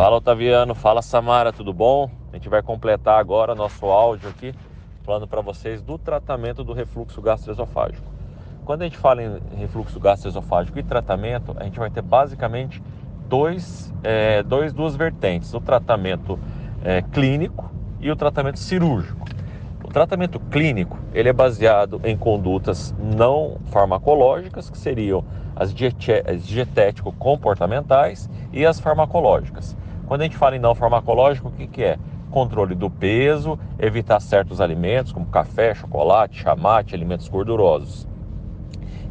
Fala Otaviano, fala Samara, tudo bom? A gente vai completar agora nosso áudio aqui, falando para vocês do tratamento do refluxo gastroesofágico. Quando a gente fala em refluxo gastroesofágico e tratamento, a gente vai ter basicamente dois, é, dois duas vertentes: o tratamento é, clínico e o tratamento cirúrgico. O tratamento clínico ele é baseado em condutas não farmacológicas, que seriam as, dietético-comportamentais e as farmacológicas. Quando a gente fala em não farmacológico, o que, que é? Controle do peso, evitar certos alimentos como café, chocolate, chamate, alimentos gordurosos.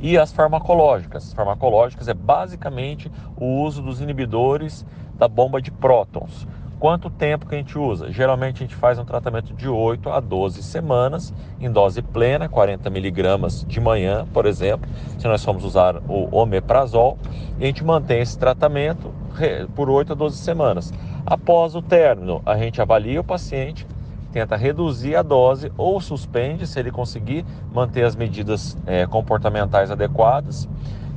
E as farmacológicas. As farmacológicas é basicamente o uso dos inibidores da bomba de prótons. Quanto tempo que a gente usa? Geralmente a gente faz um tratamento de 8 a 12 semanas em dose plena, 40 miligramas de manhã, por exemplo, se nós formos usar o omeprazol, e a gente mantém esse tratamento por 8 a 12 semanas. Após o término, a gente avalia o paciente, tenta reduzir a dose ou suspende se ele conseguir manter as medidas é, comportamentais adequadas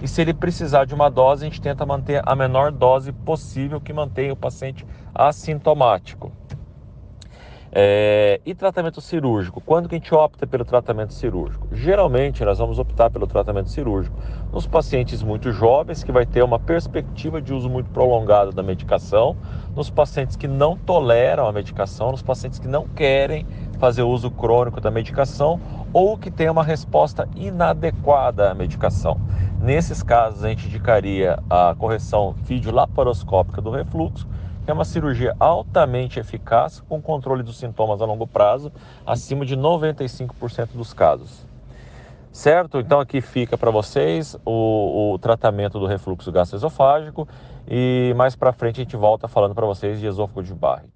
e se ele precisar de uma dose, a gente tenta manter a menor dose possível que mantenha o paciente assintomático. É, e tratamento cirúrgico? Quando que a gente opta pelo tratamento cirúrgico? Geralmente nós vamos optar pelo tratamento cirúrgico nos pacientes muito jovens, que vai ter uma perspectiva de uso muito prolongado da medicação, nos pacientes que não toleram a medicação, nos pacientes que não querem fazer uso crônico da medicação ou que tem uma resposta inadequada à medicação. Nesses casos, a gente indicaria a correção vídeo-laparoscópica do refluxo, é uma cirurgia altamente eficaz com controle dos sintomas a longo prazo, acima de 95% dos casos. Certo? Então aqui fica para vocês o, o, tratamento do refluxo gastroesofágico e mais para frente a gente volta falando para vocês de esôfago de Barrett.